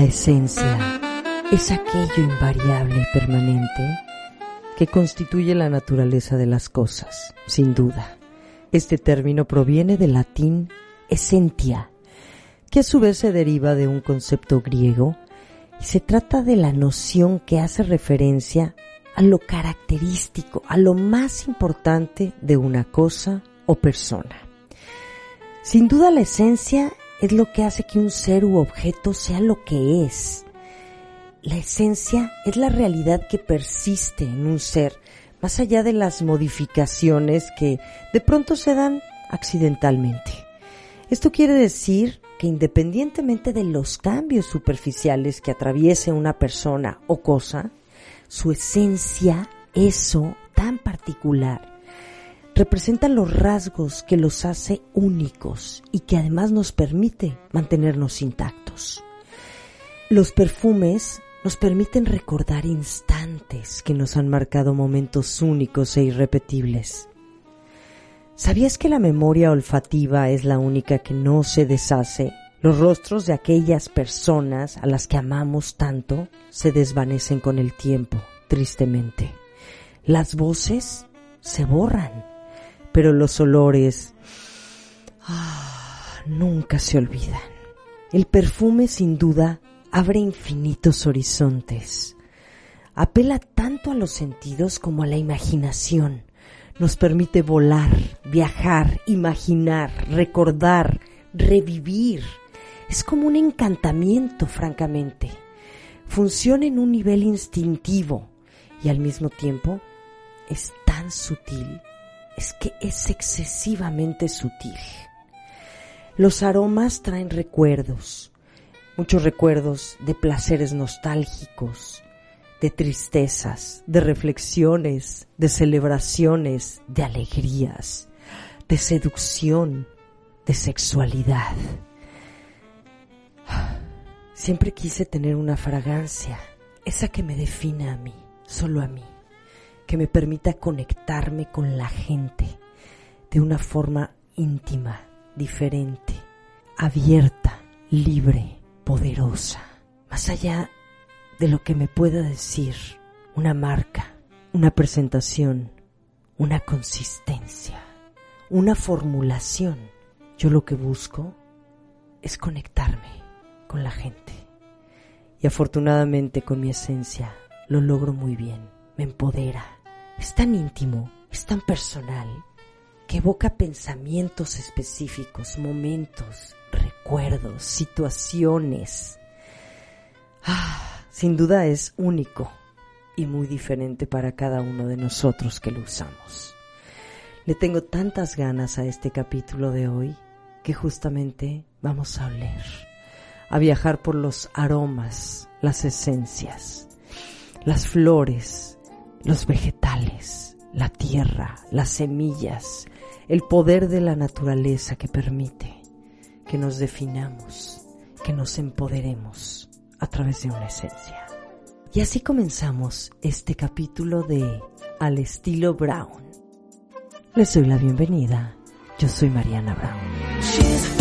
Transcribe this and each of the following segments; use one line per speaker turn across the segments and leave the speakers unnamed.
La esencia es aquello invariable y permanente que constituye la naturaleza de las cosas, sin duda. Este término proviene del latín essentia, que a su vez se deriva de un concepto griego y se trata de la noción que hace referencia a lo característico, a lo más importante de una cosa o persona. Sin duda la esencia es lo que hace que un ser u objeto sea lo que es. La esencia es la realidad que persiste en un ser, más allá de las modificaciones que de pronto se dan accidentalmente. Esto quiere decir que independientemente de los cambios superficiales que atraviese una persona o cosa, su esencia, eso tan particular, representa los rasgos que los hace únicos y que además nos permite mantenernos intactos. Los perfumes nos permiten recordar instantes que nos han marcado momentos únicos e irrepetibles. ¿Sabías que la memoria olfativa es la única que no se deshace? Los rostros de aquellas personas a las que amamos tanto se desvanecen con el tiempo, tristemente. Las voces se borran, pero los olores ah, nunca se olvidan. El perfume sin duda abre infinitos horizontes. Apela tanto a los sentidos como a la imaginación. Nos permite volar, viajar, imaginar, recordar, revivir. Es como un encantamiento, francamente. Funciona en un nivel instintivo y al mismo tiempo es tan sutil, es que es excesivamente sutil. Los aromas traen recuerdos, muchos recuerdos de placeres nostálgicos, de tristezas, de reflexiones, de celebraciones, de alegrías, de seducción, de sexualidad. Siempre quise tener una fragancia, esa que me defina a mí, solo a mí, que me permita conectarme con la gente de una forma íntima, diferente, abierta, libre poderosa, más allá de lo que me pueda decir una marca, una presentación, una consistencia, una formulación. Yo lo que busco es conectarme con la gente. Y afortunadamente con mi esencia lo logro muy bien, me empodera. Es tan íntimo, es tan personal, que evoca pensamientos específicos, momentos, recuerdos, situaciones. Ah, sin duda es único y muy diferente para cada uno de nosotros que lo usamos. Le tengo tantas ganas a este capítulo de hoy que justamente vamos a oler, a viajar por los aromas, las esencias, las flores, los vegetales, la tierra, las semillas, el poder de la naturaleza que permite que nos definamos, que nos empoderemos a través de una esencia. Y así comenzamos este capítulo de Al estilo Brown. Les doy la bienvenida. Yo soy Mariana Brown.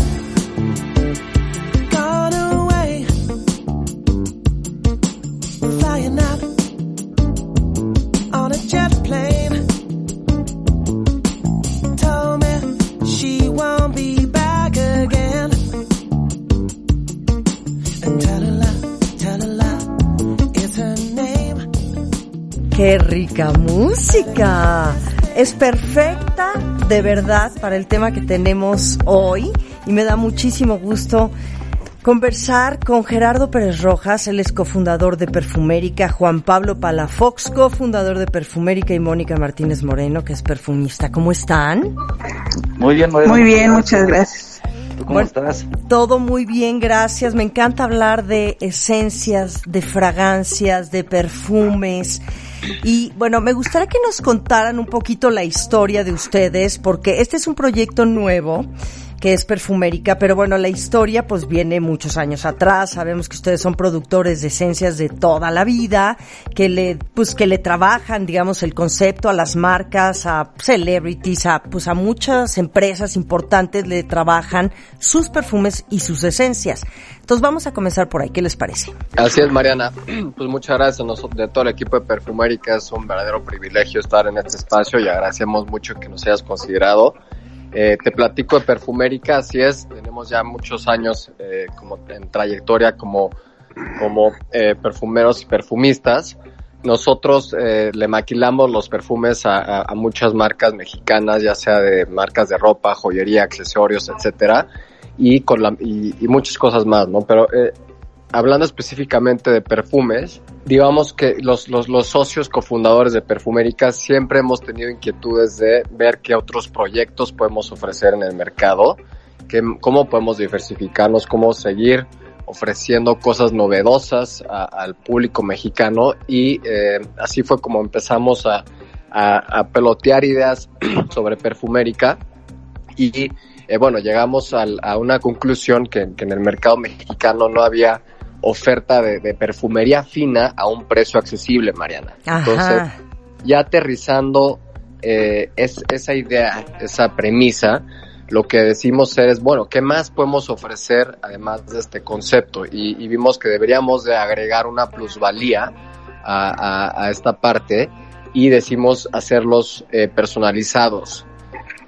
¡Qué rica música! Es perfecta, de verdad, para el tema que tenemos hoy y me da muchísimo gusto conversar con Gerardo Pérez Rojas, él es cofundador de Perfumérica, Juan Pablo Palafox, cofundador de Perfumérica y Mónica Martínez Moreno, que es perfumista. ¿Cómo están?
Muy bien,
Muy bien, muchas gracias.
cómo estás?
Todo muy bien, gracias. Me encanta hablar de esencias, de fragancias, de perfumes. Y bueno, me gustaría que nos contaran un poquito la historia de ustedes, porque este es un proyecto nuevo que es perfumérica, pero bueno, la historia pues viene muchos años atrás. Sabemos que ustedes son productores de esencias de toda la vida, que le pues que le trabajan, digamos, el concepto a las marcas, a celebrities, a pues a muchas empresas importantes le trabajan sus perfumes y sus esencias. Entonces vamos a comenzar por ahí, ¿qué les parece?
Así es, Mariana. Pues muchas gracias nosotros, de todo el equipo de Perfumérica. Es un verdadero privilegio estar en este espacio y agradecemos mucho que nos hayas considerado. Eh, te platico de Perfumérica, así es, tenemos ya muchos años eh, como en trayectoria como, como eh, perfumeros y perfumistas. Nosotros eh, le maquilamos los perfumes a, a, a, muchas marcas mexicanas, ya sea de marcas de ropa, joyería, accesorios, etcétera, y con la, y, y muchas cosas más, ¿no? Pero eh, hablando específicamente de perfumes, digamos que los, los, los, socios cofundadores de Perfumérica siempre hemos tenido inquietudes de ver qué otros proyectos podemos ofrecer en el mercado, que, cómo podemos diversificarnos, cómo seguir ofreciendo cosas novedosas a, al público mexicano. Y eh, así fue como empezamos a, a, a pelotear ideas sobre Perfumérica. Y eh, bueno, llegamos al, a una conclusión que, que en el mercado mexicano no había oferta de, de, perfumería fina a un precio accesible, Mariana.
Ajá.
Entonces, ya aterrizando eh, es, esa idea, esa premisa, lo que decimos es, bueno, ¿qué más podemos ofrecer además de este concepto? Y, y vimos que deberíamos de agregar una plusvalía a, a, a esta parte y decimos hacerlos eh, personalizados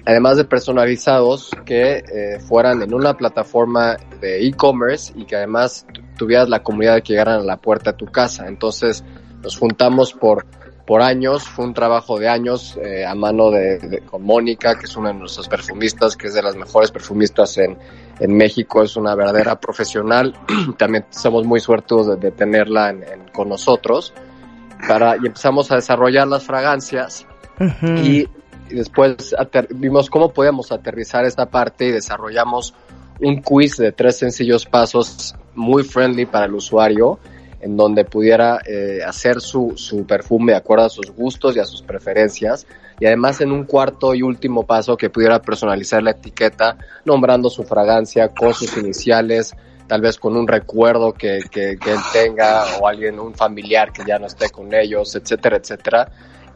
además de personalizados que eh, fueran en una plataforma de e-commerce y que además tuvieras la comunidad de que llegaran a la puerta de tu casa. Entonces nos juntamos por, por años, fue un trabajo de años eh, a mano de, de, con Mónica, que es una de nuestras perfumistas, que es de las mejores perfumistas en, en México, es una verdadera profesional. También somos muy suertudos de, de tenerla en, en, con nosotros. Para, y empezamos a desarrollar las fragancias uh -huh. y y después vimos cómo podíamos aterrizar esta parte y desarrollamos un quiz de tres sencillos pasos muy friendly para el usuario en donde pudiera eh, hacer su, su perfume de acuerdo a sus gustos y a sus preferencias y además en un cuarto y último paso que pudiera personalizar la etiqueta nombrando su fragancia con sus iniciales tal vez con un recuerdo que, que, que él tenga o alguien, un familiar que ya no esté con ellos, etcétera, etcétera.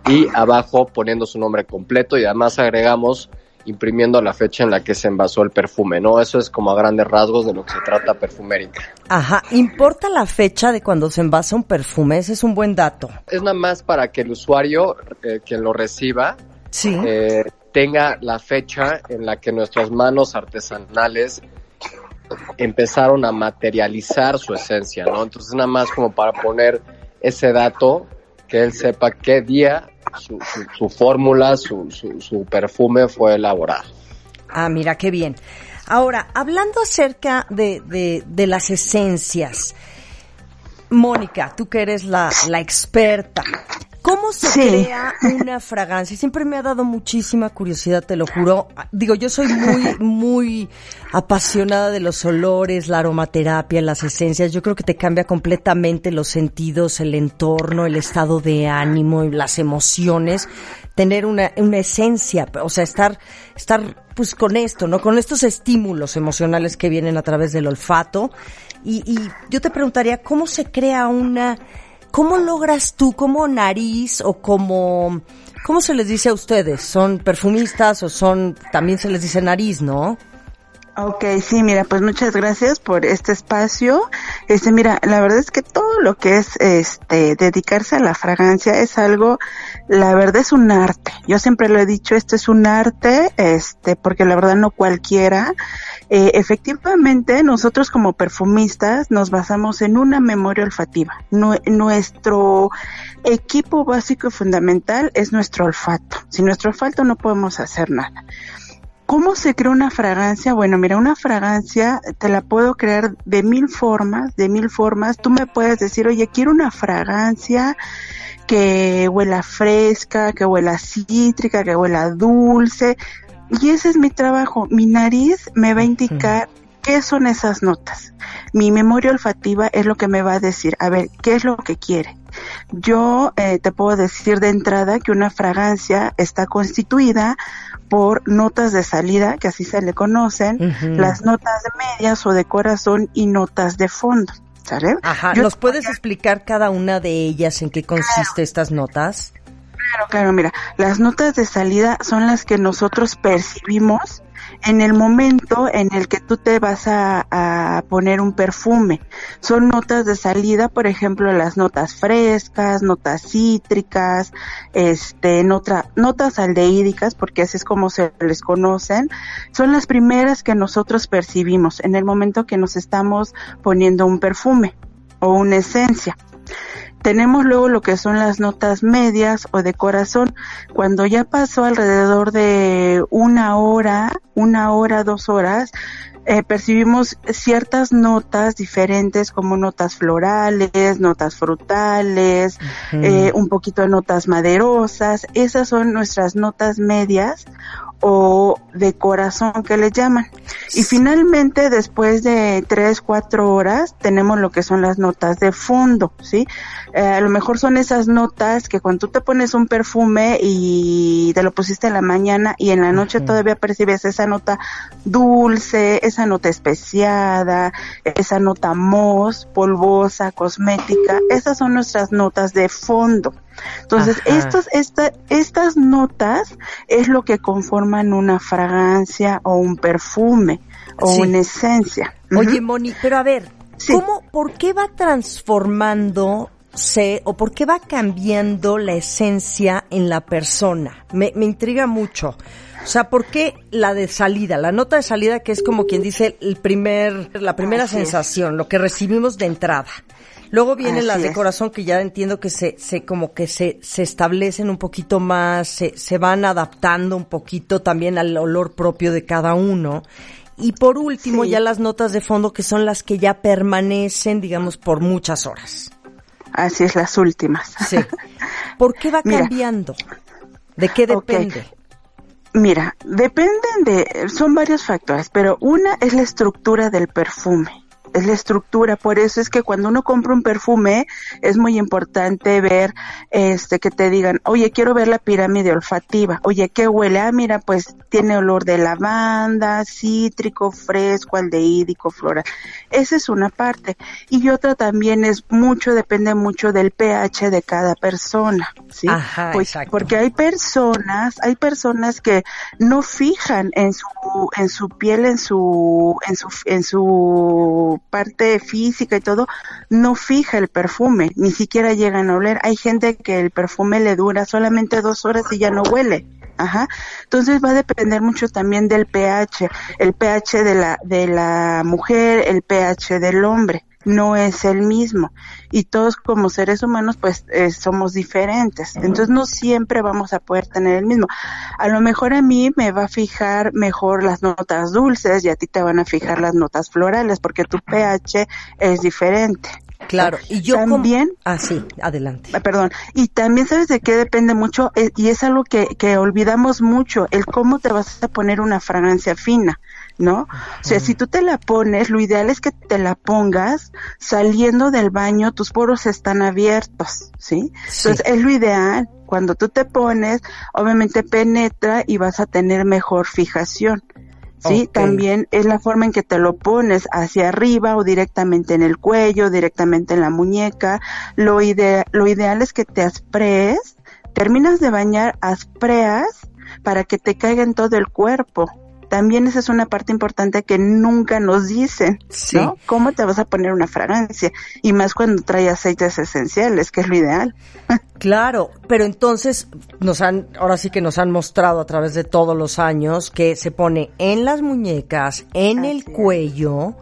Y abajo poniendo su nombre completo y además agregamos imprimiendo la fecha en la que se envasó el perfume, ¿no? Eso es como a grandes rasgos de lo que se trata Perfumérica.
Ajá, ¿importa la fecha de cuando se envasa un perfume? Ese es un buen dato.
Es nada más para que el usuario, eh, quien lo reciba,
sí.
eh, tenga la fecha en la que nuestras manos artesanales empezaron a materializar su esencia, ¿no? Entonces nada más como para poner ese dato que él sepa qué día su, su, su fórmula, su, su, perfume fue elaborado.
Ah, mira, qué bien. Ahora, hablando acerca de, de, de las esencias, Mónica, tú que eres la, la experta, ¿Cómo se sí. crea una fragancia? Siempre me ha dado muchísima curiosidad, te lo juro. Digo, yo soy muy, muy apasionada de los olores, la aromaterapia, las esencias. Yo creo que te cambia completamente los sentidos, el entorno, el estado de ánimo las emociones. Tener una, una esencia, o sea, estar, estar pues con esto, ¿no? Con estos estímulos emocionales que vienen a través del olfato. Y, y yo te preguntaría, ¿cómo se crea una ¿Cómo logras tú como nariz o como, cómo se les dice a ustedes? ¿Son perfumistas o son, también se les dice nariz, no?
Ok, sí, mira, pues muchas gracias por este espacio. Este, mira, la verdad es que todo lo que es, este, dedicarse a la fragancia es algo, la verdad es un arte. Yo siempre lo he dicho, esto es un arte, este, porque la verdad no cualquiera. Eh, efectivamente, nosotros como perfumistas nos basamos en una memoria olfativa. Nuestro equipo básico y fundamental es nuestro olfato. Sin nuestro olfato no podemos hacer nada. ¿Cómo se crea una fragancia? Bueno, mira, una fragancia te la puedo crear de mil formas, de mil formas. Tú me puedes decir, oye, quiero una fragancia que huela fresca, que huela cítrica, que huela dulce. Y ese es mi trabajo. Mi nariz me va a indicar qué son esas notas. Mi memoria olfativa es lo que me va a decir, a ver, ¿qué es lo que quiere? Yo eh, te puedo decir de entrada que una fragancia está constituida por notas de salida, que así se le conocen, las notas de medias o de corazón y notas de fondo. ¿Sale?
Ajá, ¿nos puedes explicar cada una de ellas en qué consiste estas notas?
Claro, claro, mira, las notas de salida son las que nosotros percibimos en el momento en el que tú te vas a, poner un perfume. Son notas de salida, por ejemplo, las notas frescas, notas cítricas, este, nota, notas aldehídicas, porque así es como se les conocen. Son las primeras que nosotros percibimos en el momento que nos estamos poniendo un perfume o una esencia. Tenemos luego lo que son las notas medias o de corazón. Cuando ya pasó alrededor de una hora, una hora, dos horas, eh, percibimos ciertas notas diferentes como notas florales, notas frutales, eh, un poquito de notas maderosas. Esas son nuestras notas medias o de corazón que le llaman. Y finalmente, después de tres, cuatro horas, tenemos lo que son las notas de fondo, ¿sí? Eh, a lo mejor son esas notas que cuando tú te pones un perfume y te lo pusiste en la mañana y en la noche todavía percibes esa nota dulce, esa nota especiada, esa nota mousse, polvosa, cosmética. Esas son nuestras notas de fondo. Entonces, estos, esta, estas notas es lo que conforman una fragancia o un perfume o una esencia.
Oye, Moni, pero a ver, ¿cómo, por qué va transformándose o por qué va cambiando la esencia en la persona? Me, me intriga mucho. O sea, ¿por qué la de salida, la nota de salida que es como quien dice el primer, la primera sensación, lo que recibimos de entrada? Luego vienen las de corazón que ya entiendo que se, se como que se, se establecen un poquito más, se, se van adaptando un poquito también al olor propio de cada uno. Y por último, ya las notas de fondo que son las que ya permanecen, digamos, por muchas horas.
Así es, las últimas.
Sí. ¿Por qué va cambiando? ¿De qué depende?
Mira, dependen de, son varios factores, pero una es la estructura del perfume es la estructura. Por eso es que cuando uno compra un perfume es muy importante ver, este, que te digan, oye, quiero ver la pirámide olfativa. Oye, ¿qué huele? Ah, mira, pues tiene olor de lavanda, cítrico, fresco, aldehídico, floral. Esa es una parte. Y otra también es mucho, depende mucho del pH de cada persona, ¿sí?
Ajá,
pues, porque hay personas, hay personas que no fijan en su, en su piel, en su, en su, en su parte física y todo, no fija el perfume, ni siquiera llegan a oler. Hay gente que el perfume le dura solamente dos horas y ya no huele. Ajá. Entonces va a depender mucho también del pH, el pH de la, de la mujer, el pH del hombre no es el mismo y todos como seres humanos pues eh, somos diferentes entonces no siempre vamos a poder tener el mismo a lo mejor a mí me va a fijar mejor las notas dulces y a ti te van a fijar las notas florales porque tu pH es diferente
Claro, y yo
también.
Ah, sí, adelante.
Ah, perdón. Y también sabes de qué depende mucho, eh, y es algo que, que olvidamos mucho, el cómo te vas a poner una fragancia fina. ¿No? O sea, si tú te la pones, lo ideal es que te la pongas saliendo del baño, tus poros están abiertos, ¿sí? Entonces es lo ideal. Cuando tú te pones, obviamente penetra y vas a tener mejor fijación. Sí, también es la forma en que te lo pones hacia arriba o directamente en el cuello, directamente en la muñeca. Lo, lo ideal es que te asprees, terminas de bañar, aspreas para que te caiga en todo el cuerpo también esa es una parte importante que nunca nos dicen, ¿no? ¿Cómo te vas a poner una fragancia? Y más cuando trae aceites esenciales, que es lo ideal.
Claro, pero entonces nos han, ahora sí que nos han mostrado a través de todos los años que se pone en las muñecas, en el cuello.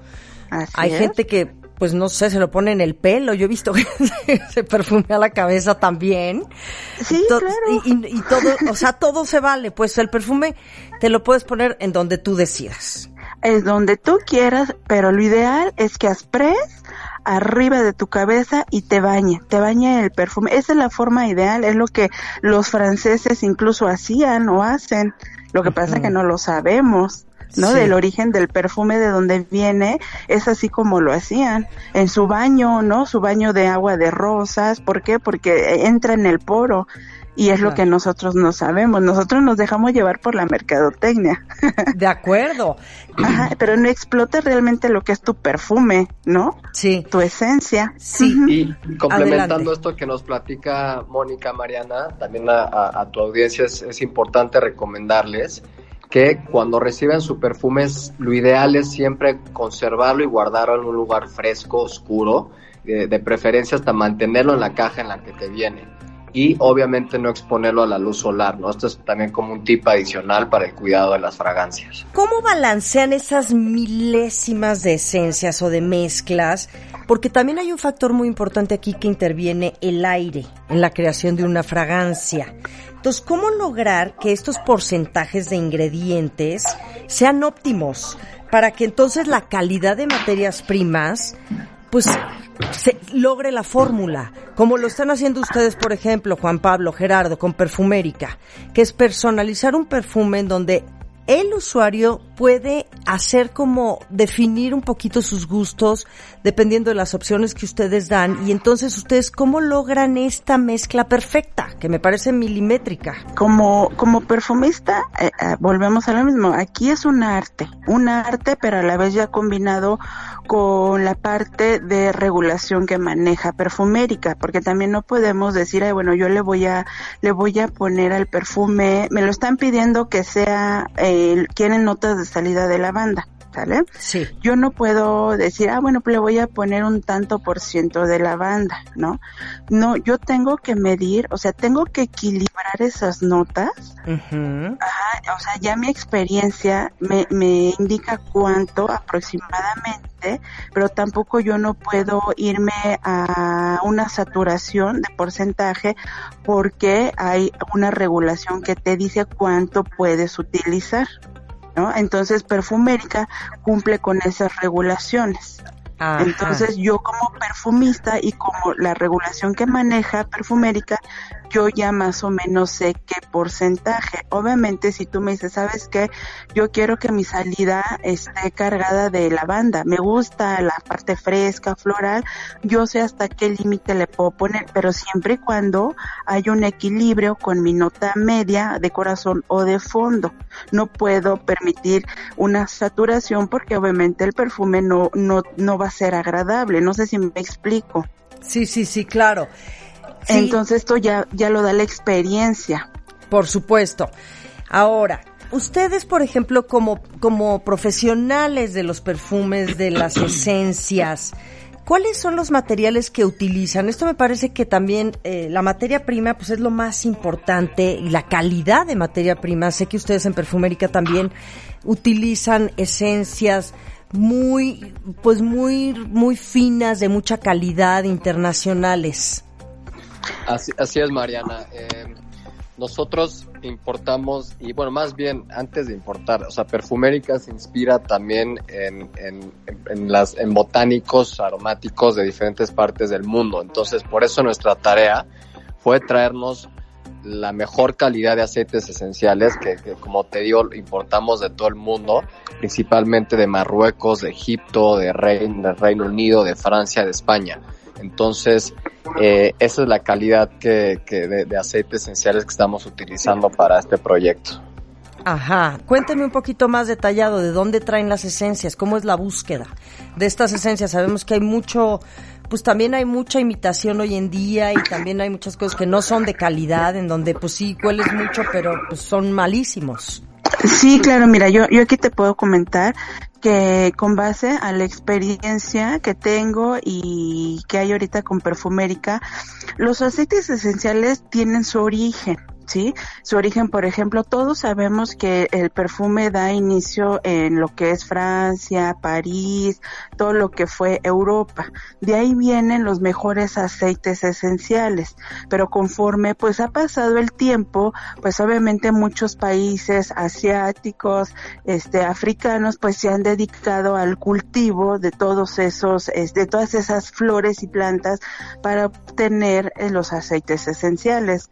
Hay gente que pues no sé, se lo pone en el pelo. Yo he visto que se perfumea la cabeza también.
Sí, claro.
Y, todo, o sea, todo se vale. Pues el perfume te lo puedes poner en donde tú decidas.
Es donde tú quieras, pero lo ideal es que aspres arriba de tu cabeza y te bañe, te bañe el perfume. Esa es la forma ideal, es lo que los franceses incluso hacían o hacen. Lo que pasa es que no lo sabemos. ¿No? Del origen del perfume de donde viene, es así como lo hacían. En su baño, ¿no? Su baño de agua de rosas, ¿por qué? Porque entra en el poro y es lo que nosotros no sabemos. Nosotros nos dejamos llevar por la mercadotecnia.
De acuerdo.
Ajá, pero no explota realmente lo que es tu perfume, ¿no?
Sí.
Tu esencia.
Sí.
Y complementando esto que nos platica Mónica Mariana, también a, tu audiencia es, importante recomendarles que cuando reciben su perfume, lo ideal es siempre conservarlo y guardarlo en un lugar fresco, oscuro, de, de preferencia hasta mantenerlo en la caja en la que te viene y obviamente no exponerlo a la luz solar, ¿no? Esto es también como un tip adicional para el cuidado de las fragancias.
¿Cómo balancean esas milésimas de esencias o de mezclas? Porque también hay un factor muy importante aquí que interviene el aire en la creación de una fragancia. Entonces, ¿cómo lograr que estos porcentajes de ingredientes sean óptimos para que entonces la calidad de materias primas pues se logre la fórmula, como lo están haciendo ustedes, por ejemplo, Juan Pablo, Gerardo, con Perfumérica, que es personalizar un perfume en donde el usuario puede hacer como definir un poquito sus gustos dependiendo de las opciones que ustedes dan y entonces ustedes cómo logran esta mezcla perfecta que me parece milimétrica.
Como como perfumista eh, eh, volvemos a lo mismo, aquí es un arte, un arte pero a la vez ya combinado con la parte de regulación que maneja perfumérica, porque también no podemos decir, ay, bueno, yo le voy a le voy a poner al perfume, me lo están pidiendo que sea eh, quieren notas de salida de lavanda. ¿Sale?
Sí.
Yo no puedo decir, ah, bueno, pues le voy a poner un tanto por ciento de lavanda, ¿no? No, yo tengo que medir, o sea, tengo que equilibrar esas notas. Ajá, o sea, ya mi experiencia me, me indica cuánto aproximadamente, pero tampoco yo no puedo irme a una saturación de porcentaje porque hay una regulación que te dice cuánto puedes utilizar. ¿No? Entonces, Perfumérica cumple con esas regulaciones. Entonces, yo como perfumista y como la regulación que maneja Perfumérica, yo ya más o menos sé qué porcentaje. Obviamente, si tú me dices, ¿sabes qué? Yo quiero que mi salida esté cargada de lavanda. Me gusta la parte fresca, floral. Yo sé hasta qué límite le puedo poner, pero siempre y cuando hay un equilibrio con mi nota media de corazón o de fondo. No puedo permitir una saturación porque obviamente el perfume no, no, no va a ser agradable. No sé si me explico.
Sí, sí, sí, claro.
Entonces esto ya, ya lo da la experiencia.
Por supuesto. Ahora, ustedes, por ejemplo, como, como profesionales de los perfumes, de las esencias, ¿cuáles son los materiales que utilizan? Esto me parece que también eh, la materia prima pues es lo más importante y la calidad de materia prima. Sé que ustedes en Perfumérica también utilizan esencias muy, pues muy, muy finas, de mucha calidad, internacionales.
Así, así es, Mariana. Eh, nosotros importamos, y bueno, más bien antes de importar, o sea, Perfumérica se inspira también en, en, las, en botánicos aromáticos de diferentes partes del mundo. Entonces, por eso nuestra tarea fue traernos la mejor calidad de aceites esenciales que, como te digo, importamos de todo el mundo, principalmente de Marruecos, de Egipto, de, de Reino Unido, de Francia, de España. Entonces, eh, esa es la calidad que, de, aceites esenciales que estamos utilizando para este proyecto.
Ajá, cuénteme un poquito más detallado de dónde traen las esencias, cómo es la búsqueda de estas esencias. Sabemos que hay mucho, pues también hay mucha imitación hoy en día y también hay muchas cosas que no son de calidad, en donde pues sí hueles mucho, pero pues son malísimos.
Sí, claro, mira, yo, yo aquí te puedo comentar que con base a la experiencia que tengo y que hay ahorita con Perfumérica, los aceites esenciales tienen su origen, ¿sí? Su origen, por ejemplo, todos sabemos que el perfume da inicio en lo que es Francia, París, todo lo que fue Europa. De ahí vienen los mejores aceites esenciales, pero conforme pues ha pasado el tiempo, pues obviamente muchos países asiáticos, este africanos pues se han dedicado al cultivo de todos esos de todas esas flores y plantas para obtener eh, los aceites esenciales.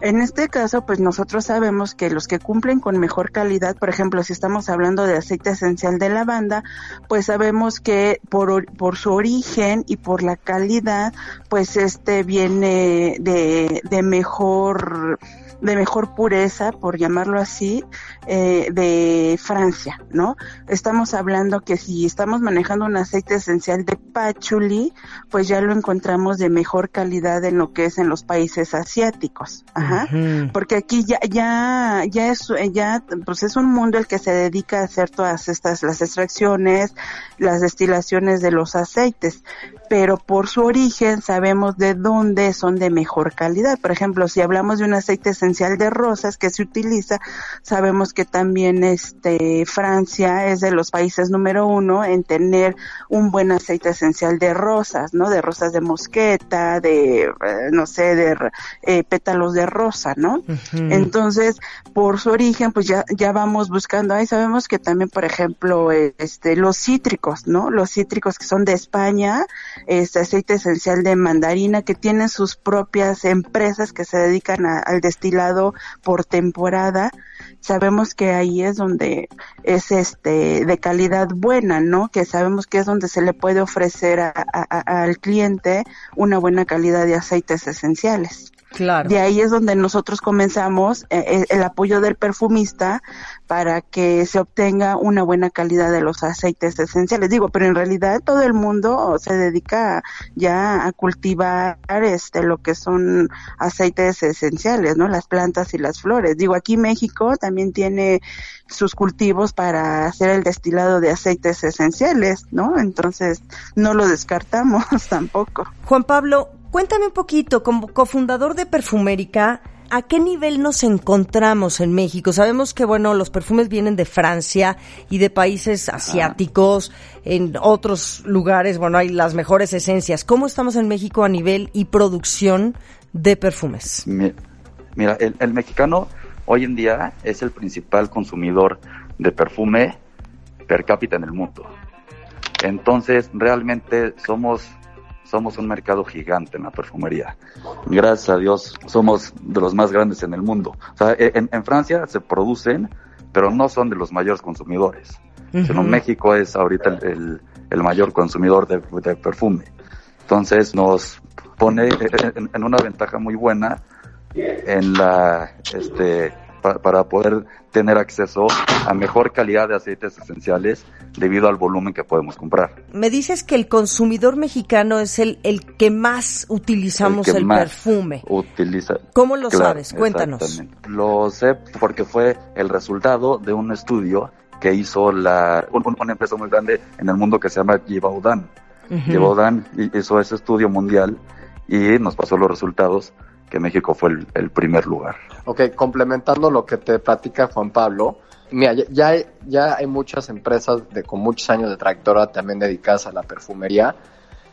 En este caso, pues nosotros sabemos que los que cumplen con mejor calidad, por ejemplo, si estamos hablando de aceite esencial de lavanda, pues sabemos que por, por su origen y por la calidad, pues este viene de, de mejor de mejor pureza, por llamarlo así, eh, de Francia, ¿no? Estamos hablando que si estamos manejando un aceite esencial de patchouli, pues ya lo encontramos de mejor calidad en lo que es en los países asiáticos, ajá, porque aquí ya ya ya es ya pues es un mundo el que se dedica a hacer todas estas las extracciones, las destilaciones de los aceites, pero por su origen sabemos de dónde son de mejor calidad. Por ejemplo, si hablamos de un aceite esencial de rosas que se utiliza, sabemos que también este Francia es de los países número uno en tener un buen aceite esencial de rosas, ¿no? De rosas de mosqueta, de eh, no sé, de eh, pétalos de rosa, ¿no? Entonces, por su origen, pues ya ya vamos buscando ahí. Sabemos que también, por ejemplo, este los cítricos, ¿no? Los cítricos que son de España este aceite esencial de mandarina que tienen sus propias empresas que se dedican al destilado por temporada sabemos que ahí es donde es este de calidad buena, ¿no? Que sabemos que es donde se le puede ofrecer al cliente una buena calidad de aceites esenciales.
Claro.
De ahí es donde nosotros comenzamos eh, eh, el apoyo del perfumista para que se obtenga una buena calidad de los aceites esenciales. Digo, pero en realidad todo el mundo se dedica ya a cultivar este lo que son aceites esenciales, ¿no? Las plantas y las flores. Digo, aquí México también tiene sus cultivos para hacer el destilado de aceites esenciales, ¿no? Entonces, no lo descartamos tampoco.
Juan Pablo, Cuéntame un poquito, como cofundador de Perfumérica, ¿a qué nivel nos encontramos en México? Sabemos que, bueno, los perfumes vienen de Francia y de países asiáticos, en otros lugares, bueno, hay las mejores esencias. ¿Cómo estamos en México a nivel y producción de perfumes?
Mira, el, el mexicano hoy en día es el principal consumidor de perfume per cápita en el mundo. Entonces, realmente somos somos un mercado gigante en la perfumería. Gracias a Dios somos de los más grandes en el mundo. O sea, e, en, Francia se producen, pero no son de los mayores consumidores. Sino México es ahorita el, el, mayor consumidor de, perfume. Entonces nos pone en, en, una ventaja muy buena en la este para, poder tener acceso a mejor calidad de aceites esenciales debido al volumen que podemos comprar.
Me dices que el consumidor mexicano es el, el que más utilizamos el, perfume.
Utiliza.
¿Cómo lo sabes? Cuéntanos.
Lo sé porque fue el resultado de un estudio que hizo la, una empresa muy grande en el mundo que se llama Givaudan. Givaudan hizo ese estudio mundial y nos pasó los resultados que México fue el, primer lugar.
Ok, complementando lo que te platica Juan Pablo, mira, ya, hay, ya hay muchas empresas de, con muchos años de trayectoria también dedicadas a la perfumería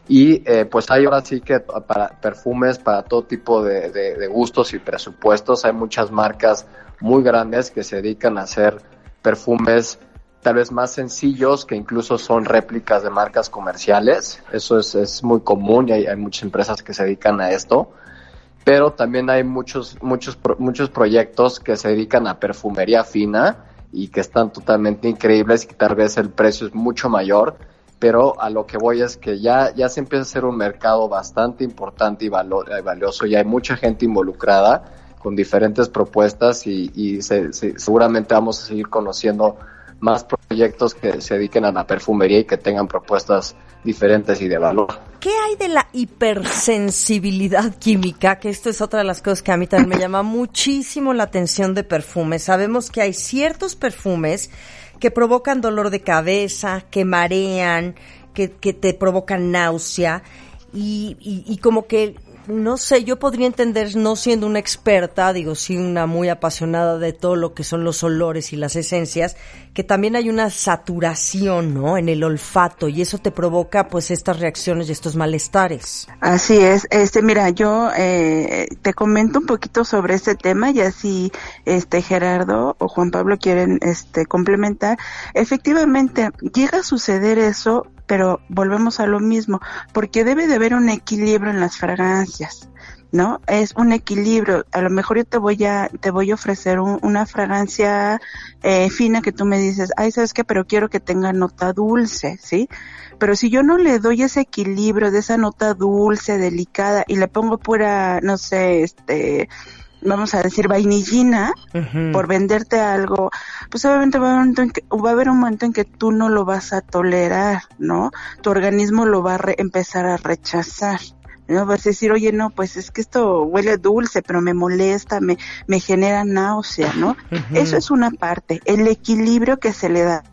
y eh, pues hay ahora sí que para perfumes para todo tipo de, gustos y presupuestos, hay muchas marcas muy grandes que se dedican a hacer perfumes tal vez más sencillos que incluso son réplicas de marcas comerciales. Eso es, es muy común y hay, muchas empresas que se dedican a esto pero también hay muchos, muchos, muchos proyectos que se dedican a perfumería fina y que están totalmente increíbles y que tal vez el precio es mucho mayor, pero a lo que voy es que ya, ya se empieza a ser un mercado bastante importante y, valioso, y hay mucha gente involucrada con diferentes propuestas y, y seguramente vamos a seguir conociendo más proyectos que se dediquen a la perfumería y que tengan propuestas diferentes y de valor.
¿Qué hay de la hipersensibilidad química? Que esto es otra de las cosas que a mí también me llama muchísimo la atención de perfumes. Sabemos que hay ciertos perfumes que provocan dolor de cabeza, que marean, que, te provocan náusea y como que no sé, yo podría entender, no siendo una experta, digo, sí una muy apasionada de todo lo que son los olores y las esencias, que también hay una saturación, ¿no? En el olfato y eso te provoca pues estas reacciones y estos malestares.
Así es, este, mira, yo eh, te comento un poquito sobre este tema y así, este, Gerardo o Juan Pablo quieren, este, complementar. Efectivamente, llega a suceder eso pero volvemos a lo mismo, porque debe de haber un equilibrio en las fragancias. ¿no? Es un equilibrio. A lo mejor yo te voy a, te voy a ofrecer una fragancia eh, fina que tú me dices, ay, ¿sabes qué? Pero quiero que tenga nota dulce, ¿sí? Pero si yo no le doy ese equilibrio de esa nota dulce, delicada, y le pongo pura, no sé, este, vamos a decir, vainillina por venderte algo, pues obviamente va a, haber un momento en que, va a haber un momento en que tú no lo vas a tolerar, ¿no? Tu organismo lo va a empezar a rechazar. ¿no? Vas a decir, oye, no, pues es que esto huele dulce, pero me molesta, me, me genera náusea, ¿no? Eso es una parte, el equilibrio que se le da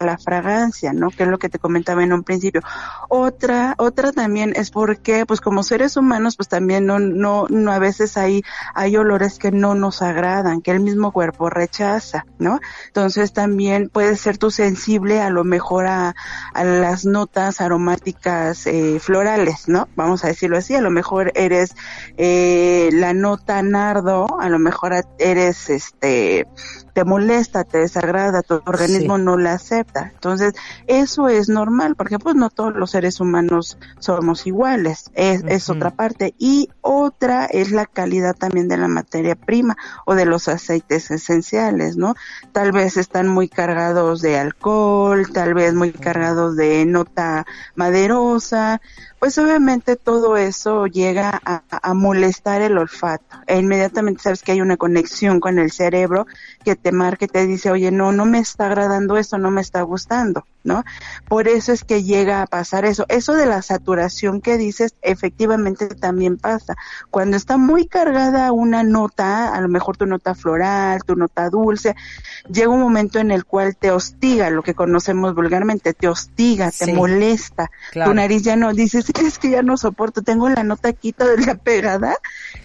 la fragancia, ¿no? Que es lo que te comentaba en un principio. Otra, otra también es porque, pues como seres humanos, pues también no, no, no a veces hay, hay olores que no nos agradan, que el mismo cuerpo rechaza, ¿no? Entonces también puede ser tú sensible a lo mejor a, a las notas aromáticas eh, florales, ¿no? Vamos a decirlo así, a lo mejor eres eh, la nota nardo, a lo mejor eres este te molesta, te desagrada, tu organismo no la acepta. Entonces, eso es normal, porque pues no todos los seres humanos somos iguales, es, es otra parte. Y otra es la calidad también de la materia prima o de los aceites esenciales, ¿no? Tal vez están muy cargados de alcohol, tal vez muy cargados de nota maderosa, pues obviamente todo eso llega a, molestar el olfato. E inmediatamente sabes que hay una conexión con el cerebro que te marca y te dice, oye, no, no me está agradando esto, no me está gustando, ¿no? Por eso es que llega a pasar eso. Eso de la saturación que dices, efectivamente también pasa. Cuando está muy cargada una nota, a lo mejor tu nota floral, tu nota dulce, llega un momento en el cual te hostiga, lo que conocemos vulgarmente, te hostiga, te molesta, tu nariz ya no, dices, es que ya no soporto, tengo la nota aquí toda la pegada,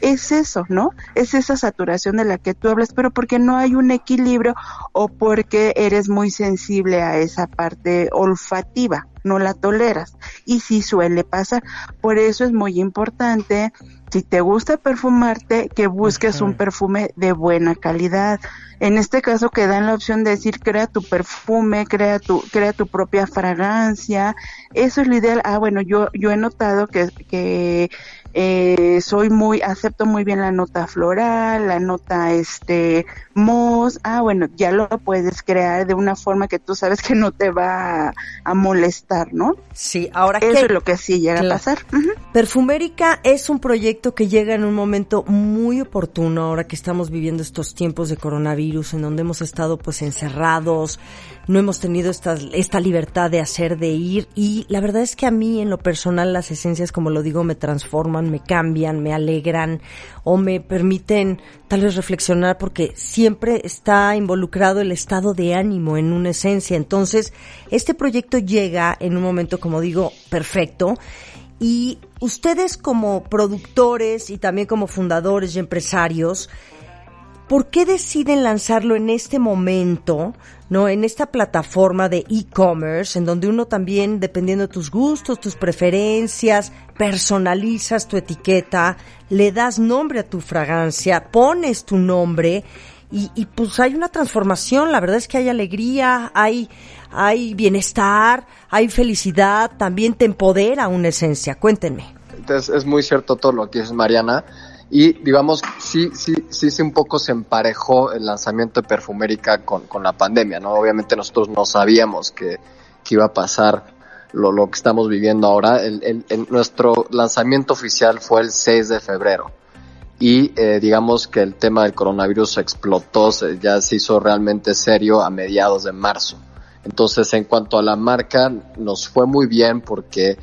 es eso, ¿no? Es esa saturación de la que tú hablas, pero porque no hay un equilibrio o porque eres muy sensible a esa parte olfativa, no la toleras. Y sí suele pasar. Por eso es muy importante, si te gusta perfumarte, que busques un perfume de buena calidad. En este caso que dan la opción de decir crea tu perfume, crea tu, crea tu propia fragancia. Eso es lo ideal. Ah, bueno, yo, yo he notado que, que eh, soy muy, acepto muy bien la nota floral, la nota este moss, ah bueno, ya lo puedes crear de una forma que tú sabes que no te va a, molestar, ¿no?
Sí, ahora
Eso es lo que sí llega a pasar.
Perfumérica es un proyecto que llega en un momento muy oportuno ahora que estamos viviendo estos tiempos de coronavirus en donde hemos estado pues encerrados, no hemos tenido esta, esta libertad de hacer, de ir y la verdad es que a mí en lo personal las esencias, como lo digo, me transforman, me cambian, me alegran o me permiten tal vez reflexionar porque siempre está involucrado el estado de ánimo en una esencia. Entonces, este proyecto llega en un momento, como digo, perfecto. Y ustedes como productores y también como fundadores y empresarios, ¿por qué deciden lanzarlo en este momento, no, en esta plataforma de e-commerce, en donde uno también, dependiendo de tus gustos, tus preferencias, personalizas tu etiqueta, le das nombre a tu fragancia, pones tu nombre y, y pues hay una transformación, la verdad es que hay alegría, hay, hay bienestar, hay felicidad, también te empodera una esencia. Cuéntenme.
Entonces, es muy cierto todo lo que dices, Mariana y digamos, sí, sí, sí, sí un poco se emparejó el lanzamiento de Perfumérica con, con la pandemia, ¿no? Obviamente nosotros no sabíamos que, que iba a pasar lo, lo que estamos viviendo ahora. Nuestro lanzamiento oficial fue el 6 de febrero y eh, digamos que el tema del coronavirus explotó, ya se hizo realmente serio a mediados de marzo. Entonces, en cuanto a la marca, nos fue muy bien porque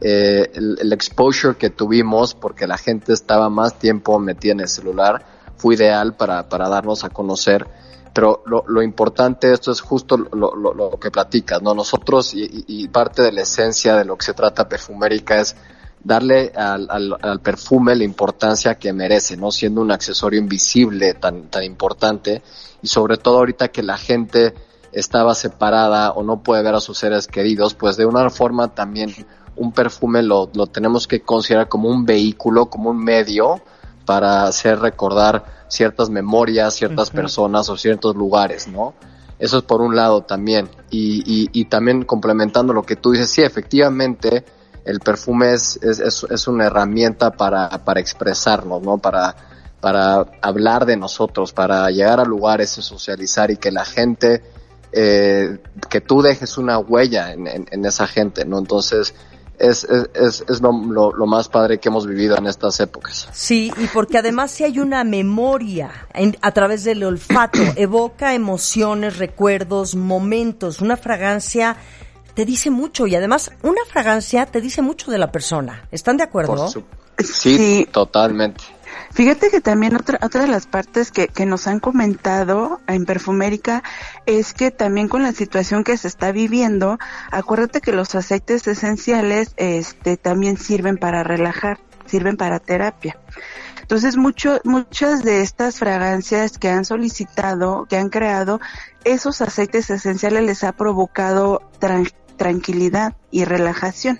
eh, el, exposure que tuvimos, porque la gente estaba más tiempo metida en el celular, fue ideal para, para darnos a conocer. Pero lo, lo importante esto es justo lo, lo, lo que platicas, ¿no? Nosotros y, y, parte de la esencia de lo que se trata perfumérica es darle al, al, perfume la importancia que merece, ¿no? Siendo un accesorio invisible tan, tan importante y sobre todo ahorita que la gente estaba separada o no puede ver a sus seres queridos, pues de una forma también un perfume lo, lo tenemos que considerar como un vehículo, como un medio para hacer recordar ciertas memorias, ciertas personas o ciertos lugares, ¿no? Eso es por un lado también. Y, y, y, también complementando lo que tú dices, sí, efectivamente, el perfume es, es, es, una herramienta para, para expresarnos, ¿no? Para, para hablar de nosotros, para llegar a lugares y socializar y que la gente, eh, que tú dejes una huella en, en esa gente, ¿no? Entonces, es, es, es lo, lo, más padre que hemos vivido en estas épocas.
Sí, y porque además si hay una memoria a través del olfato, evoca emociones, recuerdos, momentos, una fragancia te dice mucho y además una fragancia te dice mucho de la persona. ¿Están de acuerdo?
sí, totalmente.
Fíjate que también otra, otra de las partes que, que nos han comentado en Perfumérica es que también con la situación que se está viviendo, acuérdate que los aceites esenciales este, también sirven para relajar, sirven para terapia. Entonces, mucho, muchas de estas fragancias que han solicitado, que han creado, esos aceites esenciales les ha provocado tranquilidad y relajación.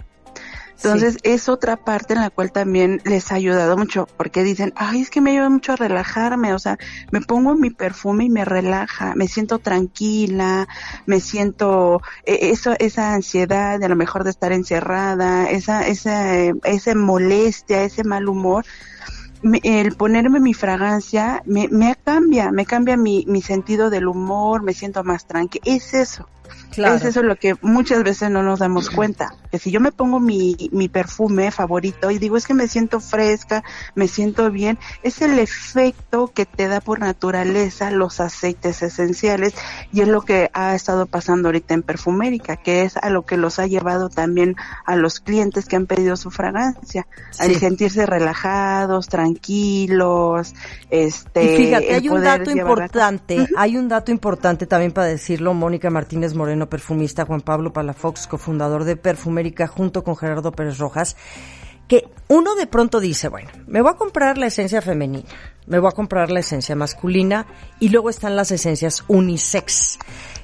Entonces es otra parte en la cual también les ha ayudado mucho, porque dicen, ay, es que me ayuda mucho a relajarme, o sea, me pongo mi perfume y me relaja, me siento tranquila, me siento e, eso, esa ansiedad de a lo mejor de estar encerrada, esa, esa, esa molestia, ese mal humor, el ponerme mi fragancia me, me cambia, me cambia mi, mi sentido del humor, me siento más tranquila, es eso. Es eso lo que muchas veces no nos damos cuenta. Que si yo me pongo mi, mi perfume favorito y digo es que me siento fresca, me siento bien, es el efecto que te da por naturaleza los aceites esenciales y es lo que ha estado pasando ahorita en Perfumérica, que es a lo que los ha llevado también a los clientes que han pedido su fragancia, a sentirse relajados, tranquilos, este.
Y fíjate, hay un dato importante, hay un dato importante también para decirlo, Mónica Martínez Moreno, perfumista, Juan Pablo Palafox, cofundador de Perfumérica, junto con Gerardo Pérez Rojas, que uno de pronto dice, bueno, me voy a comprar la esencia femenina, me voy a comprar la esencia masculina y luego están las esencias unisex.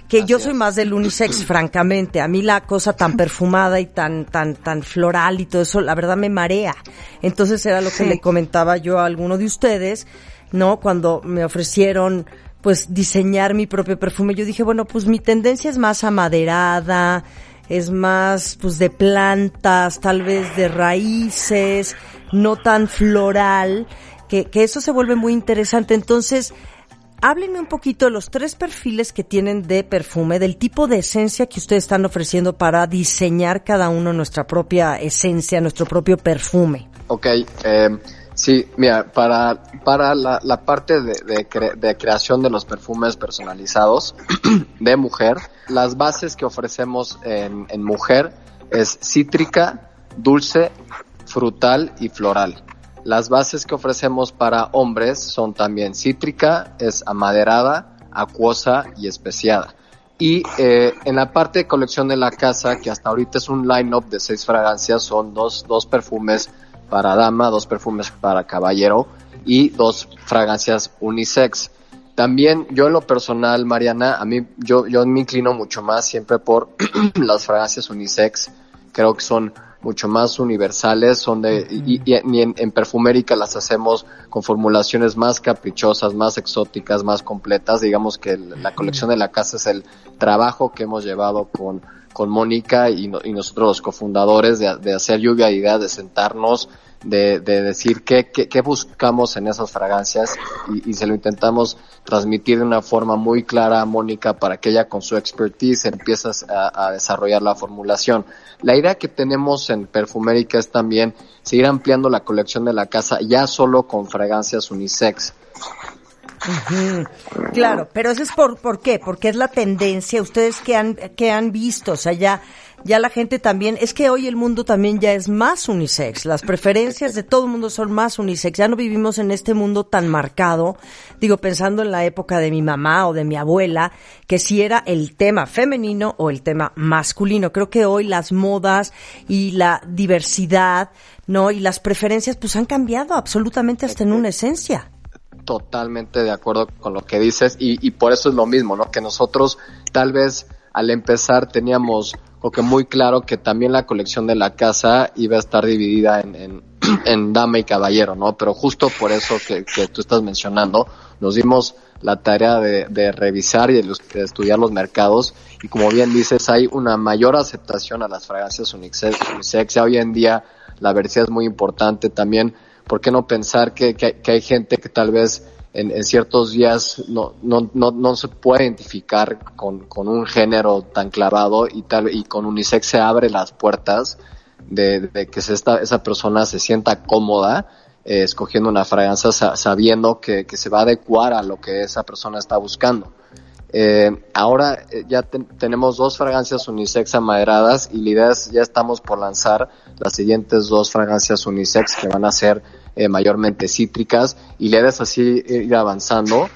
Que yo soy más del unisex, francamente. A mí la cosa tan perfumada y tan, tan, tan floral y todo eso, la verdad me marea. Entonces era lo que le comentaba yo a alguno de ustedes, ¿no? Cuando me ofrecieron pues diseñar mi propio perfume. Yo dije, bueno, pues mi tendencia es más amaderada, es más pues de plantas, tal vez de raíces, no tan floral, que, que eso se vuelve muy interesante. Entonces, háblenme un poquito de los tres perfiles que tienen de perfume, del tipo de esencia que ustedes están ofreciendo para diseñar cada uno nuestra propia esencia, nuestro propio perfume.
Ok, eh, Sí, mira, para, para la, la parte de, de, creación de los perfumes personalizados de mujer, las bases que ofrecemos en, en mujer es cítrica, dulce, frutal y floral. Las bases que ofrecemos para hombres son también cítrica, es amaderada, acuosa y especiada. Y eh, en la parte de colección de la casa, que hasta ahorita es un line-up de seis fragancias, son dos, dos perfumes para dama, dos perfumes para caballero y dos fragancias unisex. También yo en lo personal, Mariana, a mí yo, yo me inclino mucho más siempre por las fragancias unisex. Creo que son mucho más universales, son de, y, en, en, perfumérica las hacemos con formulaciones más caprichosas, más exóticas, más completas. Digamos que la colección de la casa es el trabajo que hemos llevado con con Mónica y, nosotros los cofundadores de, hacer lluvia de ideas, de sentarnos, de, decir qué, qué, buscamos en esas fragancias y, se lo intentamos transmitir de una forma muy clara a Mónica para que ella con su expertise empiece a, a desarrollar la formulación. La idea que tenemos en Perfumérica es también seguir ampliando la colección de la casa ya solo con fragancias unisex
Claro, pero eso es por, ¿por qué? Porque es la tendencia, ustedes que han, que han visto, o sea, ya, ya la gente también, es que hoy el mundo también ya es más unisex, las preferencias de todo el mundo son más unisex, ya no vivimos en este mundo tan marcado, digo, pensando en la época de mi mamá o de mi abuela, que si era el tema femenino o el tema masculino, creo que hoy las modas y la diversidad, ¿no? Y las preferencias pues han cambiado absolutamente hasta en una esencia
totalmente de acuerdo con lo que dices y, y, por eso es lo mismo, ¿no? Que nosotros tal vez al empezar teníamos o que muy claro que también la colección de la casa iba a estar dividida en, en, en dama y caballero, ¿no? Pero justo por eso que, que, tú estás mencionando, nos dimos la tarea de, de revisar y de, de, estudiar los mercados y como bien dices, hay una mayor aceptación a las fragancias unisex, unisex. hoy en día la diversidad es muy importante también, ¿por qué no pensar que, que, hay gente que tal vez en, en, ciertos días no, no, no, no se puede identificar con, con, un género tan clavado y tal y con unisex se abre las puertas de, de que se esta, esa persona se sienta cómoda eh, escogiendo una fragancia sabiendo que, que, se va a adecuar a lo que esa persona está buscando. Eh, ahora eh, ya te, tenemos dos fragancias unisex amaderadas y la idea es ya estamos por lanzar las siguientes dos fragancias unisex que van a ser eh, mayormente cítricas. Y le das así ir avanzando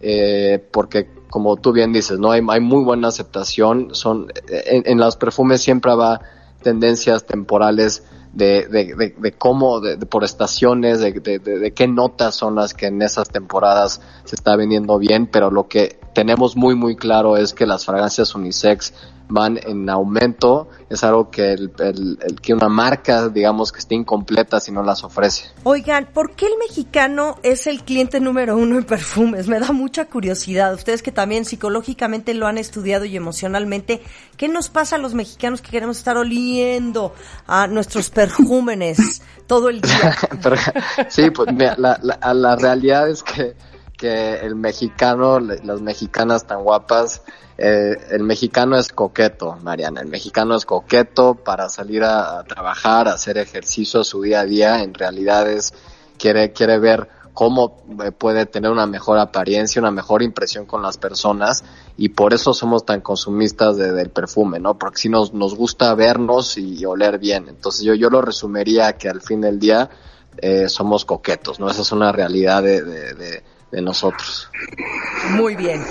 eh, porque como tú bien dices no hay, muy buena aceptación. Son en, en los perfumes siempre va tendencias temporales de, de, de, de cómo, de, por estaciones, de, qué notas son las que en esas temporadas se está vendiendo bien, pero lo que tenemos muy muy claro es que las fragancias unisex van en aumento, es algo que, el, el, el, que una marca, digamos, que esté incompleta si no las ofrece.
Oigan, ¿por qué el mexicano es el cliente número uno en perfumes? Me da mucha curiosidad. Ustedes que también psicológicamente lo han estudiado y emocionalmente, ¿qué nos pasa a los mexicanos que queremos estar oliendo a nuestros perjúmenes todo el día?
Sí, pues mira, la, la, la realidad es que, que el mexicano, las mexicanas tan guapas, eh, el mexicano es coqueto, Mariana. El mexicano es coqueto para salir a, a, trabajar, a hacer ejercicio su día a día. En realidad es, quiere, quiere ver cómo puede tener una mejor apariencia, una mejor impresión con las personas y por eso somos tan consumistas de, del perfume, ¿no? Porque si nos, nos gusta vernos y, y oler bien. Entonces yo, yo lo resumiría que al fin del día eh, somos coquetos, ¿no? Esa es una realidad de, de, de, de nosotros.
Muy bien.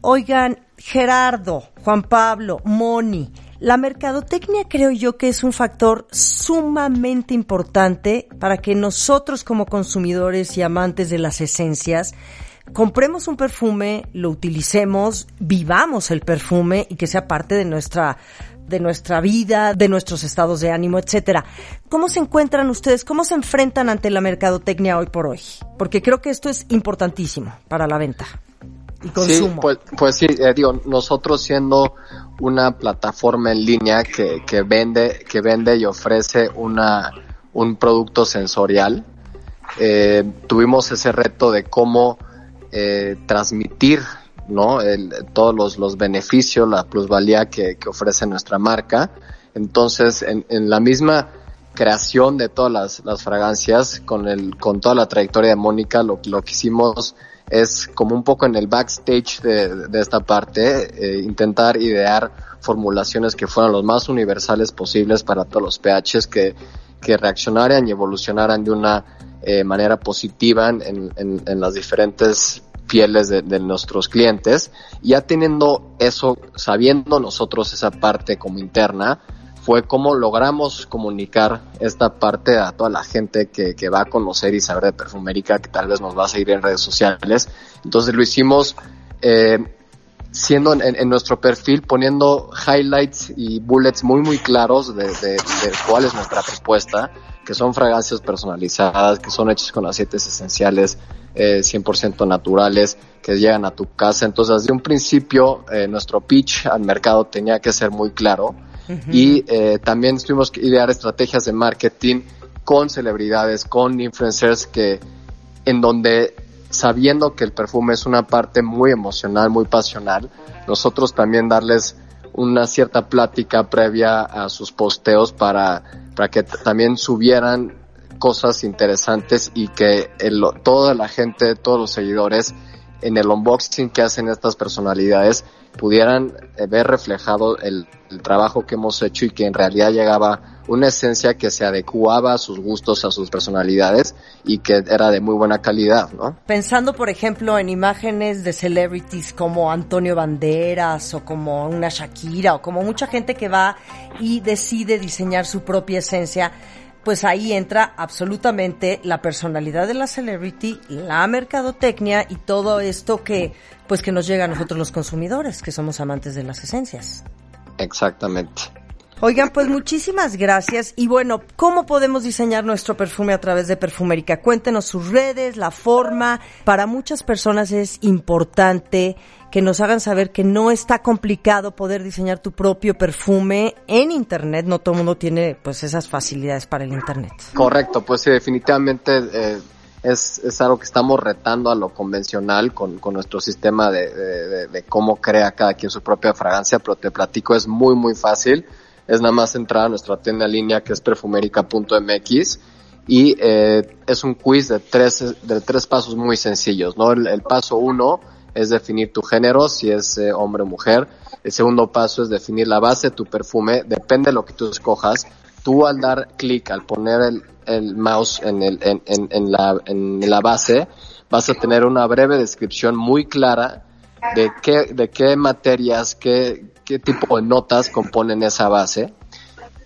Oigan, Gerardo, Juan Pablo, Moni, la mercadotecnia creo yo que es un factor sumamente importante para que nosotros como consumidores y amantes de las esencias compremos un perfume, lo utilicemos, vivamos el perfume y que sea parte de nuestra de nuestra vida, de nuestros estados de ánimo, etcétera. ¿Cómo se encuentran ustedes? ¿Cómo se enfrentan ante la mercadotecnia hoy por hoy? Porque creo que esto es importantísimo para la venta y consumo.
Sí, pues, pues sí, eh, digo, nosotros siendo una plataforma en línea que, que vende, que vende y ofrece una, un producto sensorial, eh, tuvimos ese reto de cómo eh, transmitir ¿no? El, todos los, los beneficios, la plusvalía que, que ofrece nuestra marca. Entonces, en, en la misma creación de todas las, las, fragancias, con el, con toda la trayectoria de Mónica, lo, lo que hicimos es como un poco en el backstage de, de esta parte, eh, intentar idear formulaciones que fueran los más universales posibles para todos los pHs que, que reaccionaran y evolucionaran de una eh, manera positiva en, en, en, las diferentes pieles de, nuestros clientes. Ya teniendo eso, sabiendo nosotros esa parte como interna, fue cómo logramos comunicar esta parte a toda la gente que, que, va a conocer y saber de perfumérica, que tal vez nos va a seguir en redes sociales. Entonces lo hicimos eh, siendo en, en, nuestro perfil, poniendo highlights y bullets muy, muy claros de, de, de cuál es nuestra propuesta, que son fragancias personalizadas, que son hechas con aceites esenciales, eh, 100% naturales, que llegan a tu casa. Entonces, desde un principio, eh, nuestro pitch al mercado tenía que ser muy claro Uh -huh. Y eh, también tuvimos que idear estrategias de marketing con celebridades, con influencers que en donde sabiendo que el perfume es una parte muy emocional, muy pasional, nosotros también darles una cierta plática previa a sus posteos para, para que también subieran cosas interesantes y que el, toda la gente, todos los seguidores en el unboxing que hacen estas personalidades pudieran eh, ver reflejado el, el, trabajo que hemos hecho y que en realidad llegaba una esencia que se adecuaba a sus gustos, a sus personalidades y que era de muy buena calidad, ¿no?
Pensando, por ejemplo, en imágenes de celebrities como Antonio Banderas o como una Shakira o como mucha gente que va y decide diseñar su propia esencia pues ahí entra absolutamente la personalidad de la celebrity, la mercadotecnia y todo esto que pues que nos llega a nosotros los consumidores, que somos amantes de las esencias.
Exactamente.
Oigan, pues muchísimas gracias. Y bueno, ¿cómo podemos diseñar nuestro perfume a través de Perfumérica? Cuéntenos sus redes, la forma. Para muchas personas es importante que nos hagan saber que no está complicado poder diseñar tu propio perfume en internet. No todo el mundo tiene pues esas facilidades para el internet.
Correcto, pues sí, definitivamente eh, es, es algo que estamos retando a lo convencional con, con nuestro sistema de, de, de, cómo crea cada quien su propia fragancia, pero te platico, es muy muy fácil. Es nada más entrar a nuestra tienda en línea que es perfumerica.mx y eh, es un quiz de tres, de tres pasos muy sencillos, ¿no? El, el paso uno es definir tu género, si es eh, hombre o mujer. El segundo paso es definir la base de tu perfume, depende de lo que tú escojas. Tú al dar clic, al poner el, el mouse en, el, en, en, en, la, en la base, vas a tener una breve descripción muy clara de qué, de qué materias, qué, qué tipo de notas componen esa base.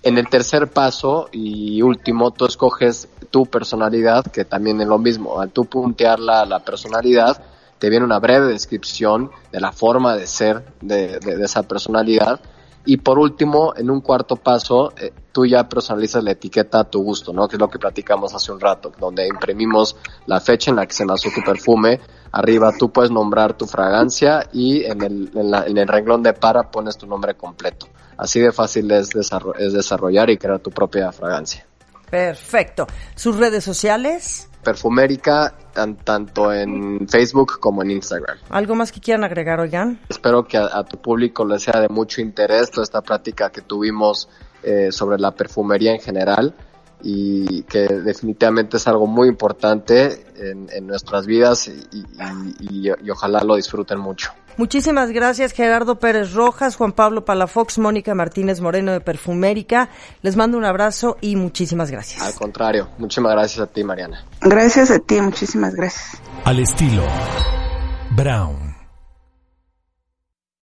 En el tercer paso y último, tú escoges tu personalidad, que también es lo mismo. Al tú puntear la, la personalidad, te viene una breve descripción de la forma de ser de, de, de esa personalidad. Y por último, en un cuarto paso, eh, tú ya personalizas la etiqueta a tu gusto, ¿no? Que es lo que platicamos hace un rato, donde imprimimos la fecha en la que se nació tu perfume. Arriba tú puedes nombrar tu fragancia y en el, en, la, el renglón de para pones tu nombre completo. Así de fácil es desarrollar y crear tu propia fragancia.
Perfecto. ¿Sus redes sociales?
Perfumérica, tan, tanto en Facebook como en Instagram.
¿Algo más que quieran agregar, oigan?
Espero que a, a tu público les sea de mucho interés toda esta plática que tuvimos eh, sobre la perfumería en general y que definitivamente es algo muy importante en, en nuestras vidas y, y, y, y ojalá lo disfruten mucho.
Muchísimas gracias Gerardo Pérez Rojas, Juan Pablo Palafox, Mónica Martínez Moreno de Perfumérica. Les mando un abrazo y muchísimas gracias.
Al contrario, muchísimas gracias a ti Mariana.
Gracias a ti, muchísimas gracias.
Al estilo Brown.